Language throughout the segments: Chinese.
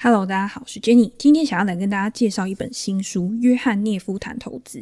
Hello，大家好，我是 Jenny，今天想要来跟大家介绍一本新书《约翰涅夫谈投资》。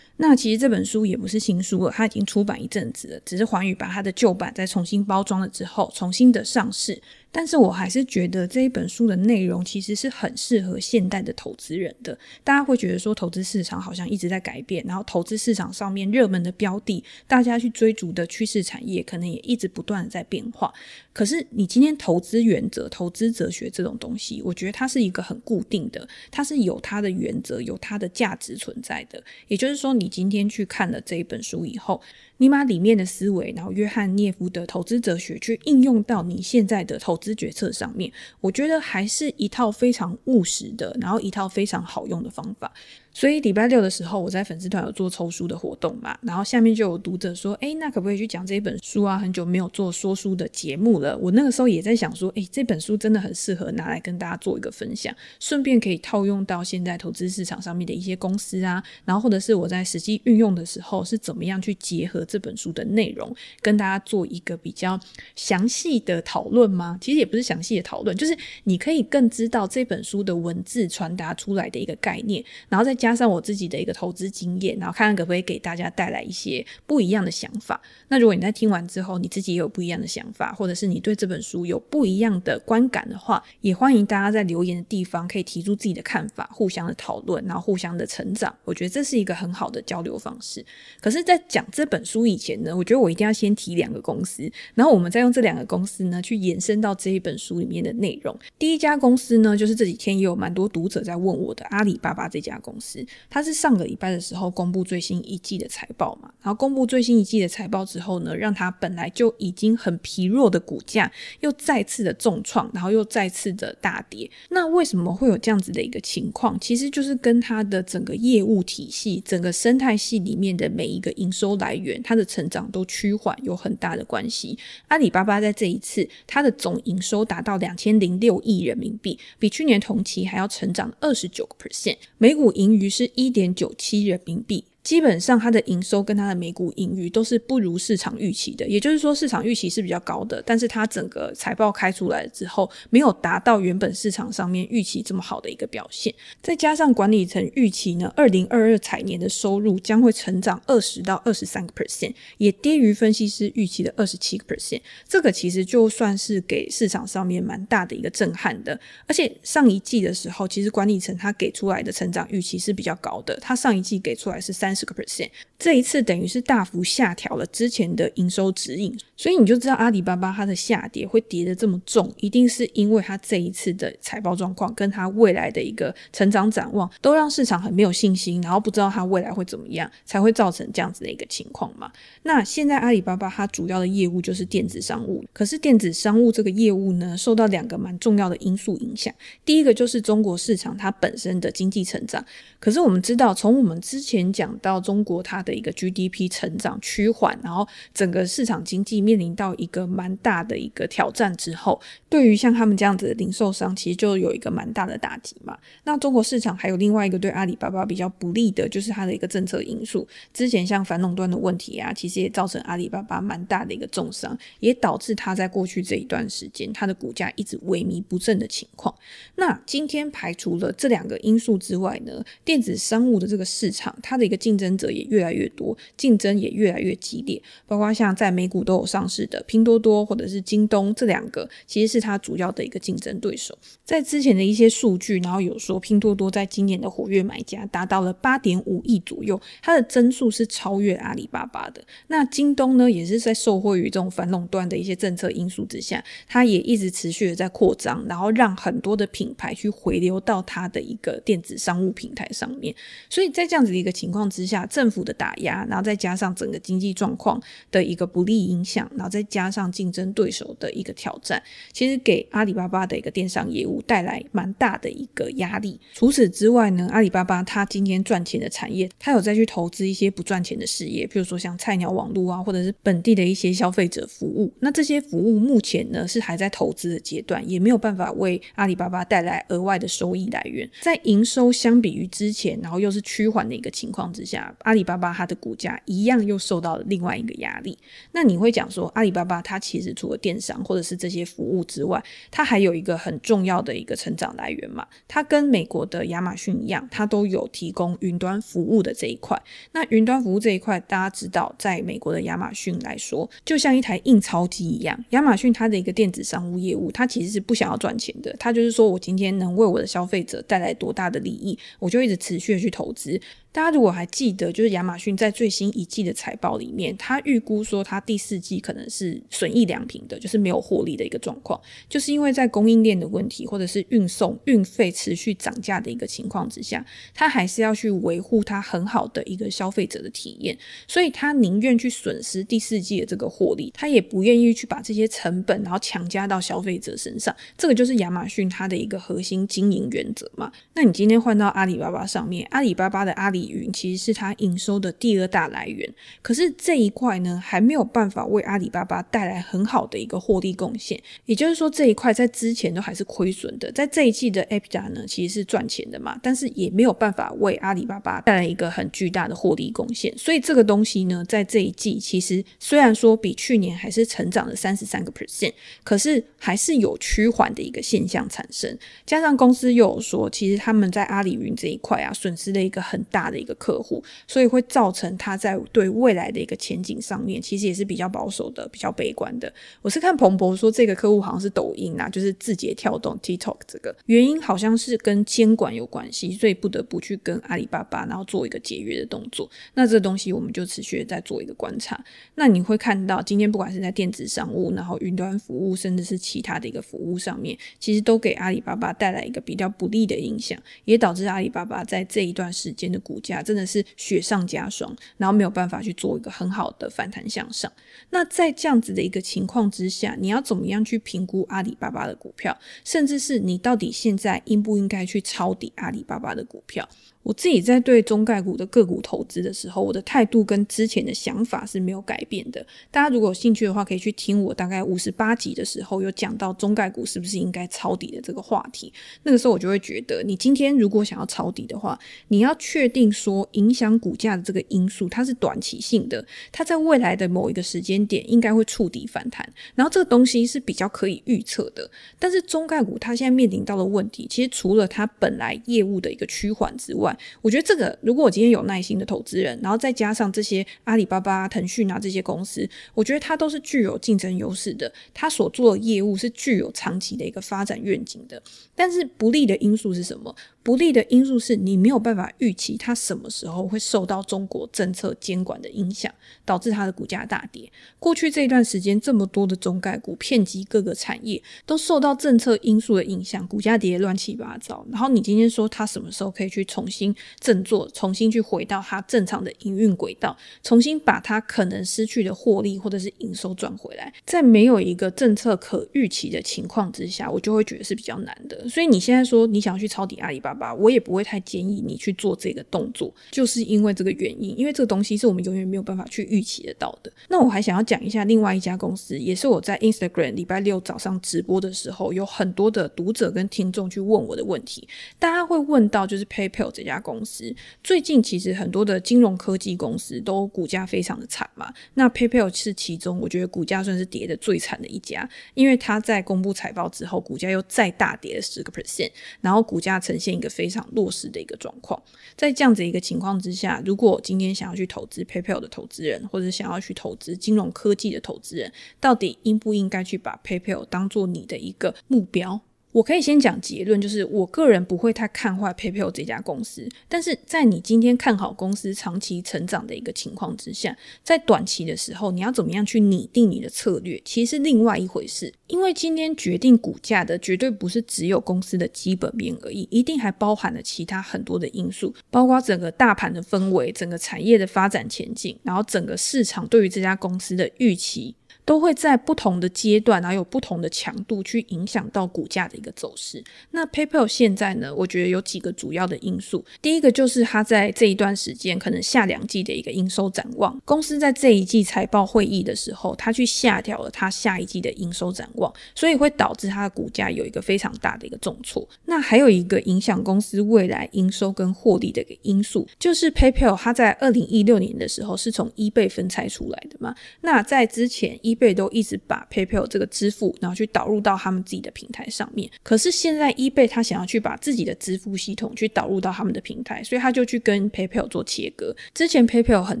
那其实这本书也不是新书了，它已经出版一阵子了，只是环宇把它的旧版再重新包装了之后，重新的上市。但是我还是觉得这一本书的内容其实是很适合现代的投资人的。大家会觉得说，投资市场好像一直在改变，然后投资市场上面热门的标的，大家去追逐的趋势产业，可能也一直不断的在变化。可是你今天投资原则、投资哲学这种东西，我觉得它是一个很固定的，它是有它的原则、有它的价值存在的。也就是说，你今天去看了这一本书以后，你把里面的思维，然后约翰涅夫的投资哲学，去应用到你现在的投资决策上面，我觉得还是一套非常务实的，然后一套非常好用的方法。所以礼拜六的时候，我在粉丝团有做抽书的活动嘛，然后下面就有读者说，诶，那可不可以去讲这本书啊？很久没有做说书的节目了。我那个时候也在想说，诶，这本书真的很适合拿来跟大家做一个分享，顺便可以套用到现在投资市场上面的一些公司啊，然后或者是我在实际运用的时候是怎么样去结合这本书的内容，跟大家做一个比较详细的讨论吗？其实也不是详细的讨论，就是你可以更知道这本书的文字传达出来的一个概念，然后再。加上我自己的一个投资经验，然后看看可不可以给大家带来一些不一样的想法。那如果你在听完之后，你自己也有不一样的想法，或者是你对这本书有不一样的观感的话，也欢迎大家在留言的地方可以提出自己的看法，互相的讨论，然后互相的成长。我觉得这是一个很好的交流方式。可是，在讲这本书以前呢，我觉得我一定要先提两个公司，然后我们再用这两个公司呢去延伸到这一本书里面的内容。第一家公司呢，就是这几天也有蛮多读者在问我的阿里巴巴这家公司。它是上个礼拜的时候公布最新一季的财报嘛，然后公布最新一季的财报之后呢，让它本来就已经很疲弱的股价又再次的重创，然后又再次的大跌。那为什么会有这样子的一个情况？其实就是跟它的整个业务体系、整个生态系里面的每一个营收来源，它的成长都趋缓有很大的关系。阿里巴巴在这一次它的总营收达到两千零六亿人民币，比去年同期还要成长二十九个 percent，每股盈余于是一点九七人民币。基本上它的营收跟它的每股盈余都是不如市场预期的，也就是说市场预期是比较高的，但是它整个财报开出来之后，没有达到原本市场上面预期这么好的一个表现。再加上管理层预期呢，二零二二财年的收入将会成长二十到二十三个 percent，也低于分析师预期的二十七个 percent。这个其实就算是给市场上面蛮大的一个震撼的。而且上一季的时候，其实管理层他给出来的成长预期是比较高的，他上一季给出来是三。十个 percent，这一次等于是大幅下调了之前的营收指引，所以你就知道阿里巴巴它的下跌会跌得这么重，一定是因为它这一次的财报状况跟它未来的一个成长展望都让市场很没有信心，然后不知道它未来会怎么样，才会造成这样子的一个情况嘛。那现在阿里巴巴它主要的业务就是电子商务，可是电子商务这个业务呢，受到两个蛮重要的因素影响，第一个就是中国市场它本身的经济成长，可是我们知道从我们之前讲。到中国，它的一个 GDP 成长趋缓，然后整个市场经济面临到一个蛮大的一个挑战之后，对于像他们这样子的零售商，其实就有一个蛮大的打击嘛。那中国市场还有另外一个对阿里巴巴比较不利的，就是它的一个政策因素。之前像反垄断的问题啊，其实也造成阿里巴巴蛮大的一个重伤，也导致它在过去这一段时间，它的股价一直萎靡不振的情况。那今天排除了这两个因素之外呢，电子商务的这个市场，它的一个竞竞争者也越来越多，竞争也越来越激烈。包括像在美股都有上市的拼多多或者是京东这两个，其实是它主要的一个竞争对手。在之前的一些数据，然后有说拼多多在今年的活跃买家达到了八点五亿左右，它的增速是超越阿里巴巴的。那京东呢，也是在受惠于这种反垄断的一些政策因素之下，它也一直持续的在扩张，然后让很多的品牌去回流到它的一个电子商务平台上面。所以在这样子的一个情况之下，政府的打压，然后再加上整个经济状况的一个不利影响，然后再加上竞争对手的一个挑战，其实给阿里巴巴的一个电商业务带来蛮大的一个压力。除此之外呢，阿里巴巴它今天赚钱的产业，它有再去投资一些不赚钱的事业，比如说像菜鸟网络啊，或者是本地的一些消费者服务。那这些服务目前呢是还在投资的阶段，也没有办法为阿里巴巴带来额外的收益来源。在营收相比于之前，然后又是趋缓的一个情况之下。下，阿里巴巴它的股价一样又受到了另外一个压力。那你会讲说，阿里巴巴它其实除了电商或者是这些服务之外，它还有一个很重要的一个成长来源嘛？它跟美国的亚马逊一样，它都有提供云端服务的这一块。那云端服务这一块，大家知道，在美国的亚马逊来说，就像一台印钞机一样。亚马逊它的一个电子商务业务，它其实是不想要赚钱的，它就是说我今天能为我的消费者带来多大的利益，我就一直持续的去投资。大家如果还记得，就是亚马逊在最新一季的财报里面，他预估说他第四季可能是损益两平的，就是没有获利的一个状况，就是因为在供应链的问题，或者是运送运费持续涨价的一个情况之下，他还是要去维护他很好的一个消费者的体验，所以他宁愿去损失第四季的这个获利，他也不愿意去把这些成本然后强加到消费者身上，这个就是亚马逊它的一个核心经营原则嘛。那你今天换到阿里巴巴上面，阿里巴巴的阿里云其实是它营收的第二大来源，可是这一块呢，还没有办法为阿里巴巴带来很好的一个获利贡献。也就是说，这一块在之前都还是亏损的，在这一季的 EBITDA 呢，其实是赚钱的嘛，但是也没有办法为阿里巴巴带来一个很巨大的获利贡献。所以这个东西呢，在这一季其实虽然说比去年还是成长了三十三个 percent，可是还是有趋缓的一个现象产生。加上公司又有说，其实他们在阿里云这一块啊，损失了一个很大的的一个客户，所以会造成他在对未来的一个前景上面，其实也是比较保守的，比较悲观的。我是看彭博说，这个客户好像是抖音啊，就是字节跳动 TikTok 这个原因，好像是跟监管有关系，所以不得不去跟阿里巴巴，然后做一个解约的动作。那这个东西我们就持续在做一个观察。那你会看到，今天不管是在电子商务，然后云端服务，甚至是其他的一个服务上面，其实都给阿里巴巴带来一个比较不利的影响，也导致阿里巴巴在这一段时间的股价真的是雪上加霜，然后没有办法去做一个很好的反弹向上。那在这样子的一个情况之下，你要怎么样去评估阿里巴巴的股票，甚至是你到底现在应不应该去抄底阿里巴巴的股票？我自己在对中概股的个股投资的时候，我的态度跟之前的想法是没有改变的。大家如果有兴趣的话，可以去听我大概五十八集的时候，有讲到中概股是不是应该抄底的这个话题。那个时候我就会觉得，你今天如果想要抄底的话，你要确定说影响股价的这个因素它是短期性的，它在未来的某一个时间点应该会触底反弹，然后这个东西是比较可以预测的。但是中概股它现在面临到的问题，其实除了它本来业务的一个趋缓之外，我觉得这个，如果我今天有耐心的投资人，然后再加上这些阿里巴巴、腾讯啊这些公司，我觉得它都是具有竞争优势的，它所做的业务是具有长期的一个发展愿景的。但是不利的因素是什么？不利的因素是你没有办法预期它什么时候会受到中国政策监管的影响，导致它的股价大跌。过去这一段时间，这么多的中概股遍及各个产业，都受到政策因素的影响，股价跌得乱七八糟。然后你今天说它什么时候可以去重新振作，重新去回到它正常的营运轨道，重新把它可能失去的获利或者是营收赚回来，在没有一个政策可预期的情况之下，我就会觉得是比较难的。所以你现在说你想要去抄底阿里巴巴，吧我也不会太建议你去做这个动作，就是因为这个原因，因为这个东西是我们永远没有办法去预期得到的。那我还想要讲一下另外一家公司，也是我在 Instagram 礼拜六早上直播的时候，有很多的读者跟听众去问我的问题，大家会问到就是 PayPal 这家公司。最近其实很多的金融科技公司都股价非常的惨嘛，那 PayPal 是其中我觉得股价算是跌的最惨的一家，因为它在公布财报之后，股价又再大跌了十个 percent，然后股价呈现非常弱势的一个状况。在这样子一个情况之下，如果今天想要去投资 PayPal 的投资人，或者想要去投资金融科技的投资人，到底应不应该去把 PayPal 当做你的一个目标？我可以先讲结论，就是我个人不会太看坏 PayPal 这家公司，但是在你今天看好公司长期成长的一个情况之下，在短期的时候，你要怎么样去拟定你的策略，其实是另外一回事。因为今天决定股价的绝对不是只有公司的基本面而已，一定还包含了其他很多的因素，包括整个大盘的氛围、整个产业的发展前景，然后整个市场对于这家公司的预期。都会在不同的阶段，然后有不同的强度去影响到股价的一个走势。那 PayPal 现在呢，我觉得有几个主要的因素。第一个就是它在这一段时间可能下两季的一个营收展望，公司在这一季财报会议的时候，它去下调了它下一季的营收展望，所以会导致它的股价有一个非常大的一个重挫。那还有一个影响公司未来营收跟获利的一个因素，就是 PayPal 它在二零一六年的时候是从 eBay 分拆出来的嘛。那在之前一 eBay 都一直把 PayPal 这个支付，然后去导入到他们自己的平台上面。可是现在 eBay 他想要去把自己的支付系统去导入到他们的平台，所以他就去跟 PayPal 做切割。之前 PayPal 很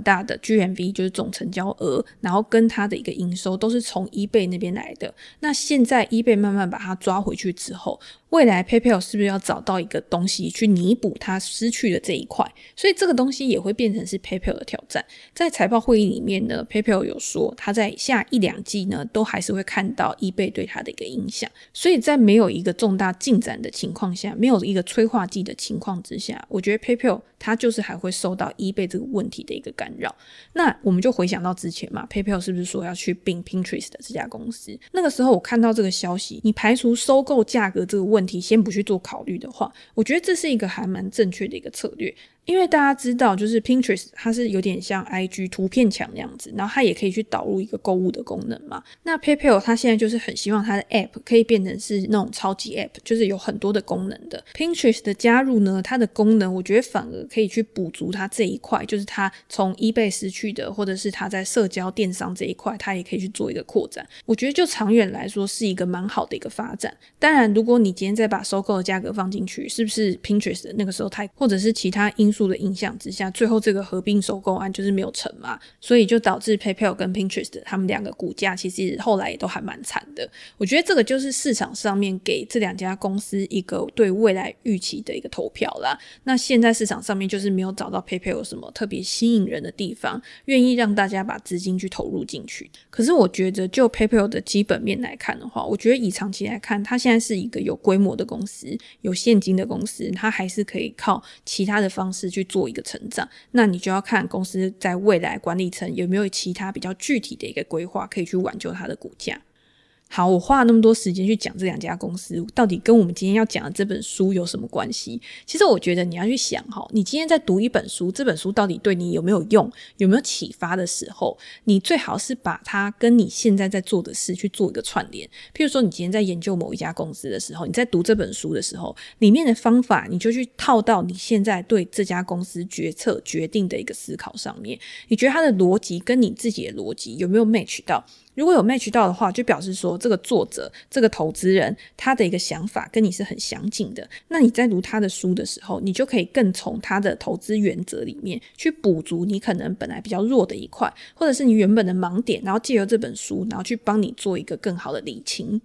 大的 GMV 就是总成交额，然后跟他的一个营收都是从 eBay 那边来的。那现在 eBay 慢慢把它抓回去之后，未来 PayPal 是不是要找到一个东西去弥补它失去的这一块？所以这个东西也会变成是 PayPal 的挑战。在财报会议里面呢，PayPal 有说他在下一两季呢都还是会看到 eBay 对它的一个影响。所以在没有一个重大进展的情况下，没有一个催化剂的情况之下，我觉得 PayPal 它就是还会受到 eBay 这个问题的一个干扰。那我们就回想到之前嘛，PayPal 是不是说要去并 Pinterest 的这家公司？那个时候我看到这个消息，你排除收购价格这个问。题先不去做考虑的话，我觉得这是一个还蛮正确的一个策略。因为大家知道，就是 Pinterest 它是有点像 IG 图片墙那样子，然后它也可以去导入一个购物的功能嘛。那 PayPal 它现在就是很希望它的 App 可以变成是那种超级 App，就是有很多的功能的。Pinterest 的加入呢，它的功能我觉得反而可以去补足它这一块，就是它从 eBay 失去的，或者是它在社交电商这一块，它也可以去做一个扩展。我觉得就长远来说是一个蛮好的一个发展。当然，如果你今天再把收购的价格放进去，是不是 Pinterest 那个时候太，或者是其他因素的影响之下，最后这个合并收购案就是没有成嘛，所以就导致 PayPal 跟 Pinterest 他们两个股价其实后来也都还蛮惨的。我觉得这个就是市场上面给这两家公司一个对未来预期的一个投票啦。那现在市场上面就是没有找到 PayPal 有什么特别吸引人的地方，愿意让大家把资金去投入进去。可是我觉得就 PayPal 的基本面来看的话，我觉得以长期来看，它现在是一个有规模的公司，有现金的公司，它还是可以靠其他的方式去做。一个成长，那你就要看公司在未来管理层有没有其他比较具体的一个规划，可以去挽救它的股价。好，我花了那么多时间去讲这两家公司，到底跟我们今天要讲的这本书有什么关系？其实我觉得你要去想哈，你今天在读一本书，这本书到底对你有没有用，有没有启发的时候，你最好是把它跟你现在在做的事去做一个串联。譬如说，你今天在研究某一家公司的时候，你在读这本书的时候，里面的方法你就去套到你现在对这家公司决策决定的一个思考上面，你觉得它的逻辑跟你自己的逻辑有没有 match 到？如果有 match 到的话，就表示说这个作者、这个投资人他的一个想法跟你是很相近的。那你在读他的书的时候，你就可以更从他的投资原则里面去补足你可能本来比较弱的一块，或者是你原本的盲点，然后借由这本书，然后去帮你做一个更好的理清。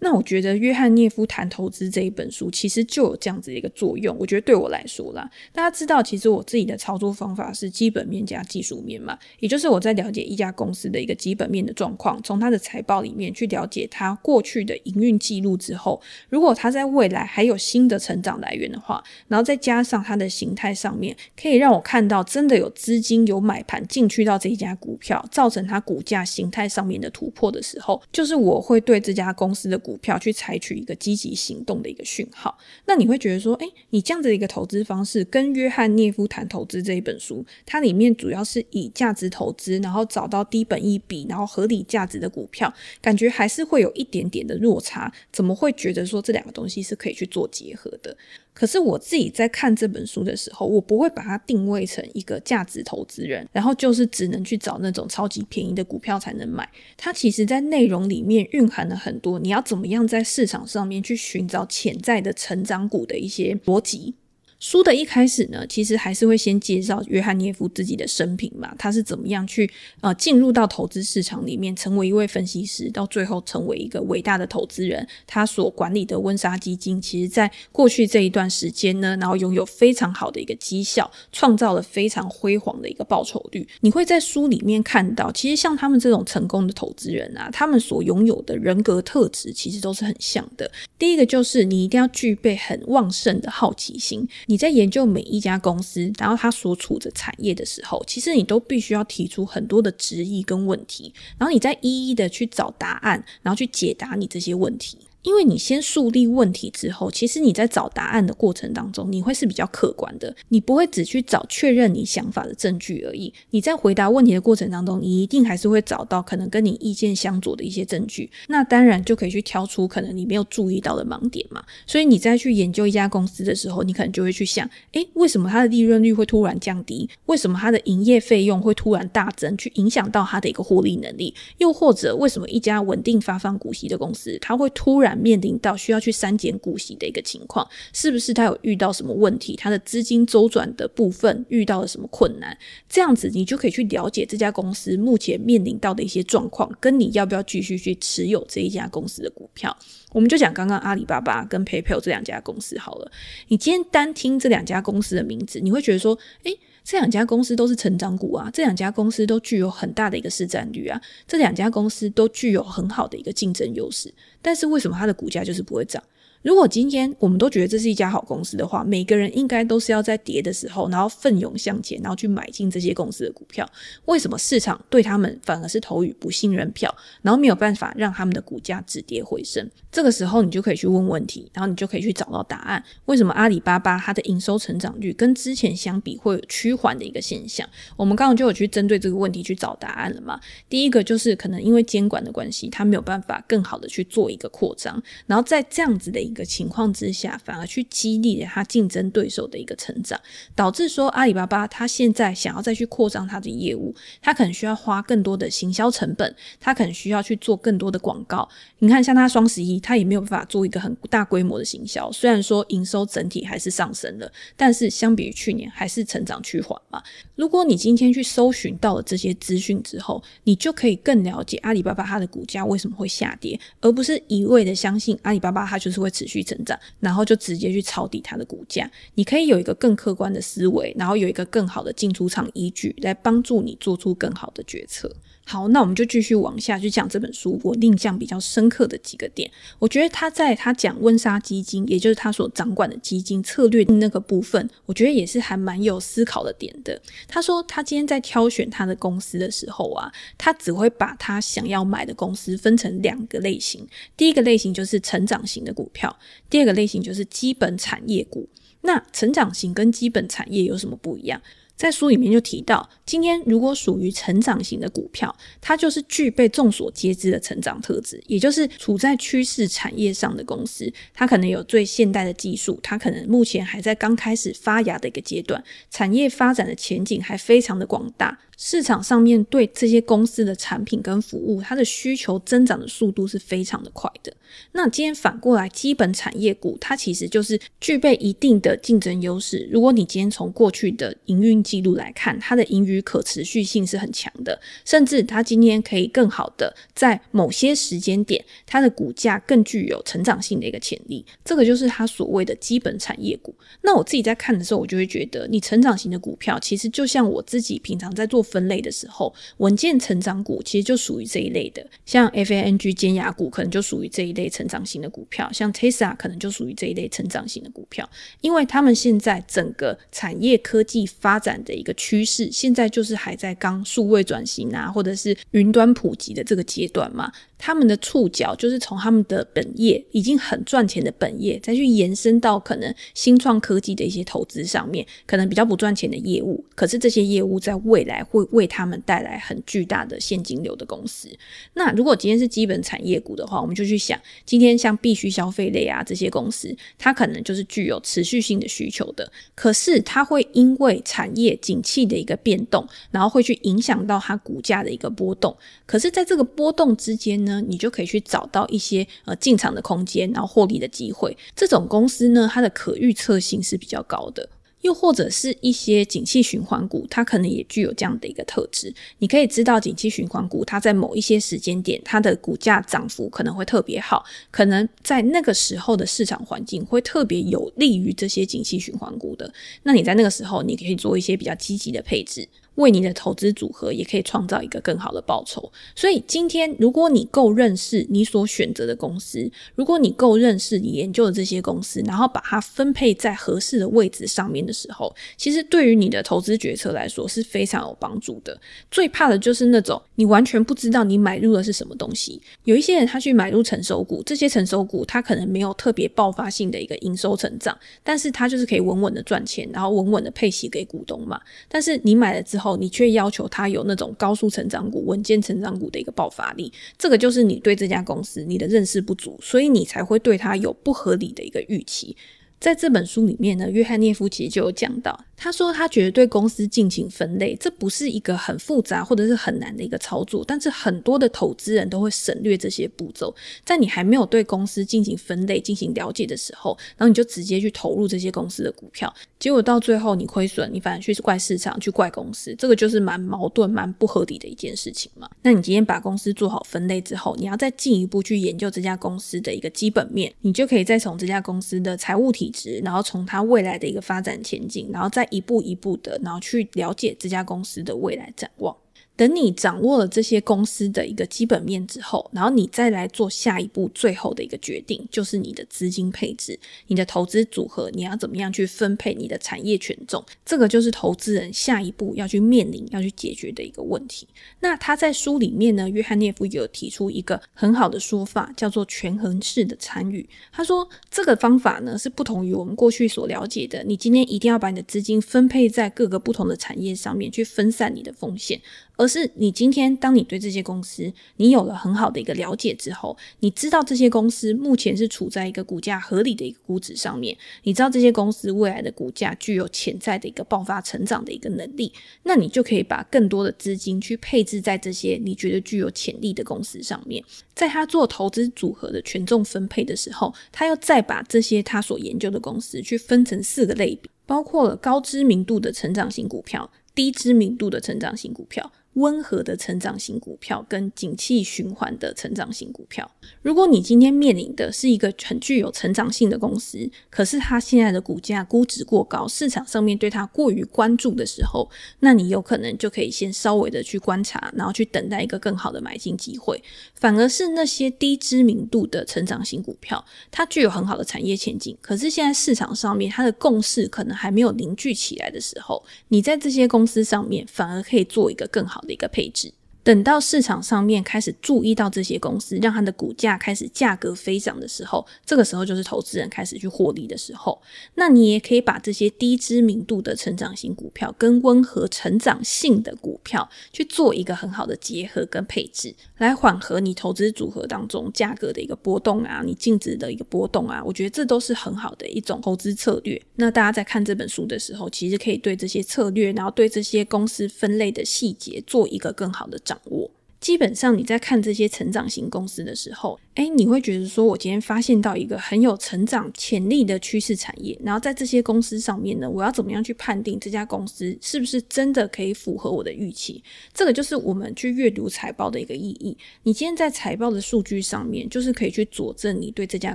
那我觉得约翰涅夫谈投资这一本书其实就有这样子的一个作用。我觉得对我来说啦，大家知道，其实我自己的操作方法是基本面加技术面嘛，也就是我在了解一家公司的一个基本面的状况，从它的财报里面去了解它过去的营运记录之后，如果它在未来还有新的成长来源的话，然后再加上它的形态上面，可以让我看到真的有资金有买盘进去到这一家股票，造成它股价形态上面的突破的时候，就是我会对这家公司的。股票去采取一个积极行动的一个讯号，那你会觉得说，哎，你这样子的一个投资方式，跟约翰涅夫谈投资这一本书，它里面主要是以价值投资，然后找到低本一比，然后合理价值的股票，感觉还是会有一点点的落差。怎么会觉得说这两个东西是可以去做结合的？可是我自己在看这本书的时候，我不会把它定位成一个价值投资人，然后就是只能去找那种超级便宜的股票才能买。它其实，在内容里面蕴含了很多，你要怎么样在市场上面去寻找潜在的成长股的一些逻辑。书的一开始呢，其实还是会先介绍约翰涅夫自己的生平嘛，他是怎么样去呃进入到投资市场里面，成为一位分析师，到最后成为一个伟大的投资人。他所管理的温莎基金，其实在过去这一段时间呢，然后拥有非常好的一个绩效，创造了非常辉煌的一个报酬率。你会在书里面看到，其实像他们这种成功的投资人啊，他们所拥有的人格特质其实都是很像的。第一个就是你一定要具备很旺盛的好奇心。你在研究每一家公司，然后它所处的产业的时候，其实你都必须要提出很多的质疑跟问题，然后你再一一的去找答案，然后去解答你这些问题。因为你先树立问题之后，其实你在找答案的过程当中，你会是比较客观的，你不会只去找确认你想法的证据而已。你在回答问题的过程当中，你一定还是会找到可能跟你意见相左的一些证据。那当然就可以去挑出可能你没有注意到的盲点嘛。所以你再去研究一家公司的时候，你可能就会去想：诶，为什么它的利润率会突然降低？为什么它的营业费用会突然大增，去影响到它的一个获利能力？又或者为什么一家稳定发放股息的公司，它会突然面临到需要去删减股息的一个情况，是不是他有遇到什么问题？他的资金周转的部分遇到了什么困难？这样子你就可以去了解这家公司目前面临到的一些状况，跟你要不要继续去持有这一家公司的股票。我们就讲刚刚阿里巴巴跟 PayPal 这两家公司好了。你今天单听这两家公司的名字，你会觉得说，诶，这两家公司都是成长股啊，这两家公司都具有很大的一个市占率啊，这两家公司都具有很好的一个竞争优势。但是为什么它的股价就是不会涨？如果今天我们都觉得这是一家好公司的话，每个人应该都是要在跌的时候，然后奋勇向前，然后去买进这些公司的股票。为什么市场对他们反而是投予不信任票，然后没有办法让他们的股价止跌回升？这个时候你就可以去问问题，然后你就可以去找到答案。为什么阿里巴巴它的营收成长率跟之前相比会有趋缓的一个现象？我们刚刚就有去针对这个问题去找答案了嘛？第一个就是可能因为监管的关系，它没有办法更好的去做一个扩张，然后在这样子的一个情况之下，反而去激励了他竞争对手的一个成长，导致说阿里巴巴他现在想要再去扩张他的业务，他可能需要花更多的行销成本，他可能需要去做更多的广告。你看，像他双十一，他也没有办法做一个很大规模的行销，虽然说营收整体还是上升了，但是相比于去年还是成长趋缓嘛。如果你今天去搜寻到了这些资讯之后，你就可以更了解阿里巴巴它的股价为什么会下跌，而不是一味的相信阿里巴巴它就是会持续成长。然后就直接去抄底它的股价，你可以有一个更客观的思维，然后有一个更好的进出场依据，来帮助你做出更好的决策。好，那我们就继续往下去讲这本书。我印象比较深刻的几个点，我觉得他在他讲温莎基金，也就是他所掌管的基金策略那个部分，我觉得也是还蛮有思考的点的。他说他今天在挑选他的公司的时候啊，他只会把他想要买的公司分成两个类型。第一个类型就是成长型的股票，第二个类型就是基本产业股。那成长型跟基本产业有什么不一样？在书里面就提到，今天如果属于成长型的股票，它就是具备众所皆知的成长特质，也就是处在趋势产业上的公司，它可能有最现代的技术，它可能目前还在刚开始发芽的一个阶段，产业发展的前景还非常的广大。市场上面对这些公司的产品跟服务，它的需求增长的速度是非常的快的。那今天反过来，基本产业股它其实就是具备一定的竞争优势。如果你今天从过去的营运记录来看，它的盈余可持续性是很强的，甚至它今天可以更好的在某些时间点，它的股价更具有成长性的一个潜力。这个就是它所谓的基本产业股。那我自己在看的时候，我就会觉得，你成长型的股票，其实就像我自己平常在做。分类的时候，稳健成长股其实就属于这一类的，像 FANG 尖牙股可能就属于这一类成长型的股票，像 Tesla 可能就属于这一类成长型的股票，因为他们现在整个产业科技发展的一个趋势，现在就是还在刚数位转型啊，或者是云端普及的这个阶段嘛。他们的触角就是从他们的本业已经很赚钱的本业，再去延伸到可能新创科技的一些投资上面，可能比较不赚钱的业务。可是这些业务在未来会会为他们带来很巨大的现金流的公司。那如果今天是基本产业股的话，我们就去想，今天像必需消费类啊这些公司，它可能就是具有持续性的需求的。可是它会因为产业景气的一个变动，然后会去影响到它股价的一个波动。可是在这个波动之间，呢，你就可以去找到一些呃进场的空间，然后获利的机会。这种公司呢，它的可预测性是比较高的。又或者是一些景气循环股，它可能也具有这样的一个特质。你可以知道，景气循环股它在某一些时间点，它的股价涨幅可能会特别好，可能在那个时候的市场环境会特别有利于这些景气循环股的。那你在那个时候，你可以做一些比较积极的配置。为你的投资组合也可以创造一个更好的报酬。所以今天，如果你够认识你所选择的公司，如果你够认识你研究的这些公司，然后把它分配在合适的位置上面的时候，其实对于你的投资决策来说是非常有帮助的。最怕的就是那种你完全不知道你买入的是什么东西。有一些人他去买入成熟股，这些成熟股他可能没有特别爆发性的一个营收成长，但是他就是可以稳稳的赚钱，然后稳稳的配息给股东嘛。但是你买了之后，你却要求他有那种高速成长股、稳健成长股的一个爆发力，这个就是你对这家公司你的认识不足，所以你才会对他有不合理的一个预期。在这本书里面呢，约翰涅夫其实就有讲到。他说，他觉得对公司进行分类，这不是一个很复杂或者是很难的一个操作，但是很多的投资人都会省略这些步骤。在你还没有对公司进行分类、进行了解的时候，然后你就直接去投入这些公司的股票，结果到最后你亏损，你反而去怪市场、去怪公司，这个就是蛮矛盾、蛮不合理的一件事情嘛。那你今天把公司做好分类之后，你要再进一步去研究这家公司的一个基本面，你就可以再从这家公司的财务体质，然后从它未来的一个发展前景，然后再一步一步的，然后去了解这家公司的未来展望。等你掌握了这些公司的一个基本面之后，然后你再来做下一步最后的一个决定，就是你的资金配置、你的投资组合，你要怎么样去分配你的产业权重，这个就是投资人下一步要去面临、要去解决的一个问题。那他在书里面呢，约翰涅夫有提出一个很好的说法，叫做权衡式的参与。他说这个方法呢是不同于我们过去所了解的，你今天一定要把你的资金分配在各个不同的产业上面去分散你的风险。而是你今天，当你对这些公司你有了很好的一个了解之后，你知道这些公司目前是处在一个股价合理的一个估值上面，你知道这些公司未来的股价具有潜在的一个爆发成长的一个能力，那你就可以把更多的资金去配置在这些你觉得具有潜力的公司上面。在他做投资组合的权重分配的时候，他要再把这些他所研究的公司去分成四个类别，包括了高知名度的成长型股票、低知名度的成长型股票。温和的成长型股票跟景气循环的成长型股票。如果你今天面临的是一个很具有成长性的公司，可是它现在的股价估值过高，市场上面对它过于关注的时候，那你有可能就可以先稍微的去观察，然后去等待一个更好的买进机会。反而是那些低知名度的成长型股票，它具有很好的产业前景，可是现在市场上面它的共识可能还没有凝聚起来的时候，你在这些公司上面反而可以做一个更好的的一个配置。等到市场上面开始注意到这些公司，让它的股价开始价格飞涨的时候，这个时候就是投资人开始去获利的时候。那你也可以把这些低知名度的成长型股票跟温和成长性的股票去做一个很好的结合跟配置，来缓和你投资组合当中价格的一个波动啊，你净值的一个波动啊。我觉得这都是很好的一种投资策略。那大家在看这本书的时候，其实可以对这些策略，然后对这些公司分类的细节做一个更好的掌我。基本上你在看这些成长型公司的时候，诶，你会觉得说，我今天发现到一个很有成长潜力的趋势产业，然后在这些公司上面呢，我要怎么样去判定这家公司是不是真的可以符合我的预期？这个就是我们去阅读财报的一个意义。你今天在财报的数据上面，就是可以去佐证你对这家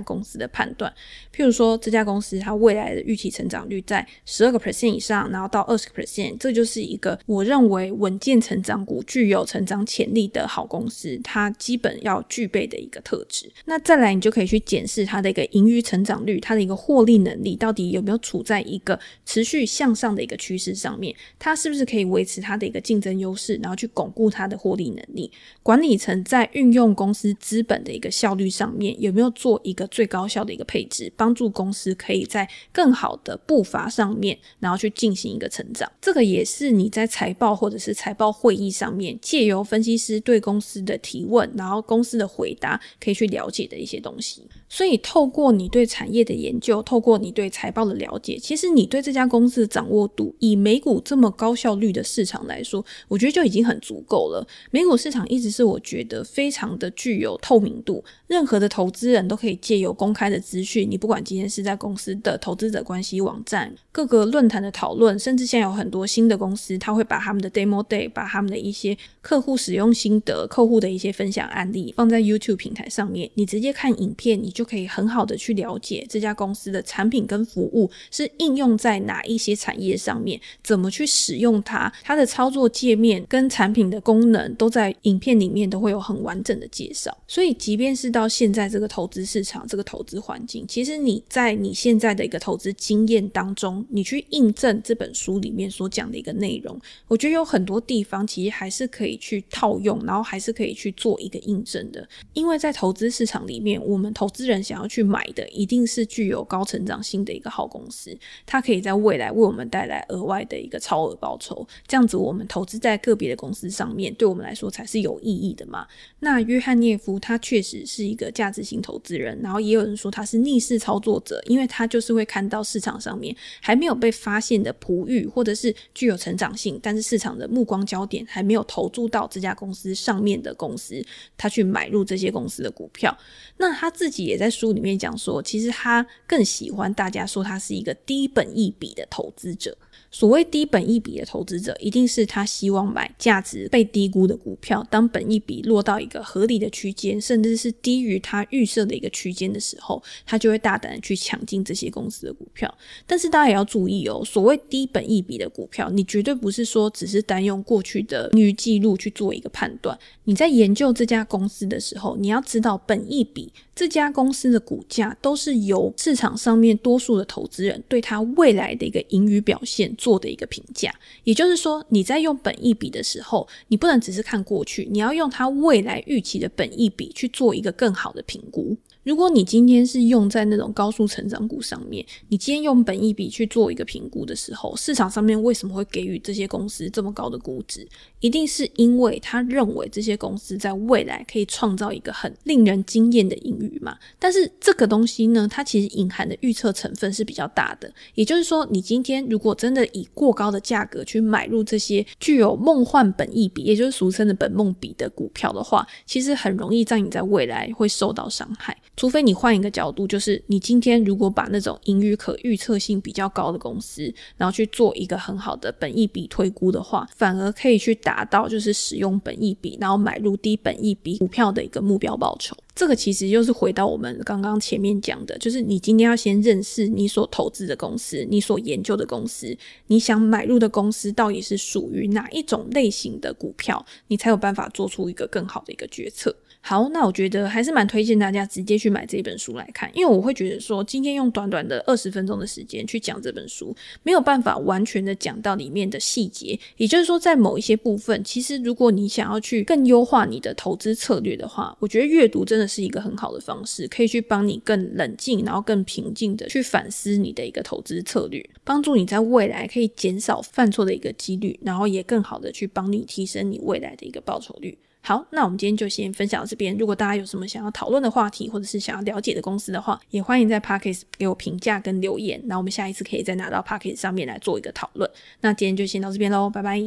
公司的判断。譬如说，这家公司它未来的预期成长率在十二个 percent 以上，然后到二十个 percent，这就是一个我认为稳健成长股，具有成长潜力的好公司，它基本要具备的一个特质。那再来，你就可以去检视它的一个盈余成长率，它的一个获利能力到底有没有处在一个持续向上的一个趋势上面？它是不是可以维持它的一个竞争优势，然后去巩固它的获利能力？管理层在运用公司资本的一个效率上面，有没有做一个最高效的一个配置，帮助公司可以在更好的步伐上面，然后去进行一个成长？这个也是你在财报或者是财报会议上面，借由分析师对公司的提问，然后公司的回答，可以去了解的一些东西。所以，透过你对产业的研究，透过你对财报的了解，其实你对这家公司的掌握度，以美股这么高效率的市场来说，我觉得就已经很足够了。美股市场一直是我觉得非常的具有透明度，任何的投资人都可以借由公开的资讯，你不管今天是在公司的投资者关系网站、各个论坛的讨论，甚至现在有很多新的公司，他会把他们的 demo day，把他们的一些客户使用心得、客户的一些分享案例放在 YouTube 平台上。上面，你直接看影片，你就可以很好的去了解这家公司的产品跟服务是应用在哪一些产业上面，怎么去使用它，它的操作界面跟产品的功能都在影片里面都会有很完整的介绍。所以，即便是到到现在这个投资市场、这个投资环境，其实你在你现在的一个投资经验当中，你去印证这本书里面所讲的一个内容，我觉得有很多地方其实还是可以去套用，然后还是可以去做一个印证的。因为在投资市场里面，我们投资人想要去买的，一定是具有高成长性的一个好公司，它可以在未来为我们带来额外的一个超额报酬。这样子，我们投资在个别的公司上面，对我们来说才是有意义的嘛。那约翰涅夫他确实是一个价值型投资人，然后也有人说他是逆势操作者，因为他就是会看到市场上面还没有被发现的璞玉，或者是具有成长性，但是市场的目光焦点还没有投注到这家公司上面的公司，他去买入这些公司的股票。那他自己也在书里面讲说，其实他更喜欢大家说他是一个低本一笔的投资者。所谓低本一比的投资者，一定是他希望买价值被低估的股票。当本一比落到一个合理的区间，甚至是低于他预设的一个区间的时候，他就会大胆的去抢进这些公司的股票。但是大家也要注意哦，所谓低本一比的股票，你绝对不是说只是单用过去的盈余记录去做一个判断。你在研究这家公司的时候，你要知道本一比。这家公司的股价都是由市场上面多数的投资人对它未来的一个盈余表现做的一个评价。也就是说，你在用本益比的时候，你不能只是看过去，你要用它未来预期的本益比去做一个更好的评估。如果你今天是用在那种高速成长股上面，你今天用本益比去做一个评估的时候，市场上面为什么会给予这些公司这么高的估值？一定是因为他认为这些公司在未来可以创造一个很令人惊艳的盈余嘛。但是这个东西呢，它其实隐含的预测成分是比较大的。也就是说，你今天如果真的以过高的价格去买入这些具有梦幻本益比，也就是俗称的本梦比的股票的话，其实很容易让你在未来会受到伤害。除非你换一个角度，就是你今天如果把那种盈余可预测性比较高的公司，然后去做一个很好的本益比推估的话，反而可以去打达到就是使用本益比，然后买入低本益比股票的一个目标报酬。这个其实就是回到我们刚刚前面讲的，就是你今天要先认识你所投资的公司，你所研究的公司，你想买入的公司到底是属于哪一种类型的股票，你才有办法做出一个更好的一个决策。好，那我觉得还是蛮推荐大家直接去买这本书来看，因为我会觉得说，今天用短短的二十分钟的时间去讲这本书，没有办法完全的讲到里面的细节。也就是说，在某一些部分，其实如果你想要去更优化你的投资策略的话，我觉得阅读真的是一个很好的方式，可以去帮你更冷静，然后更平静的去反思你的一个投资策略，帮助你在未来可以减少犯错的一个几率，然后也更好的去帮你提升你未来的一个报酬率。好，那我们今天就先分享到这边。如果大家有什么想要讨论的话题，或者是想要了解的公司的话，也欢迎在 package 给我评价跟留言。那我们下一次可以再拿到 package 上面来做一个讨论。那今天就先到这边喽，拜拜。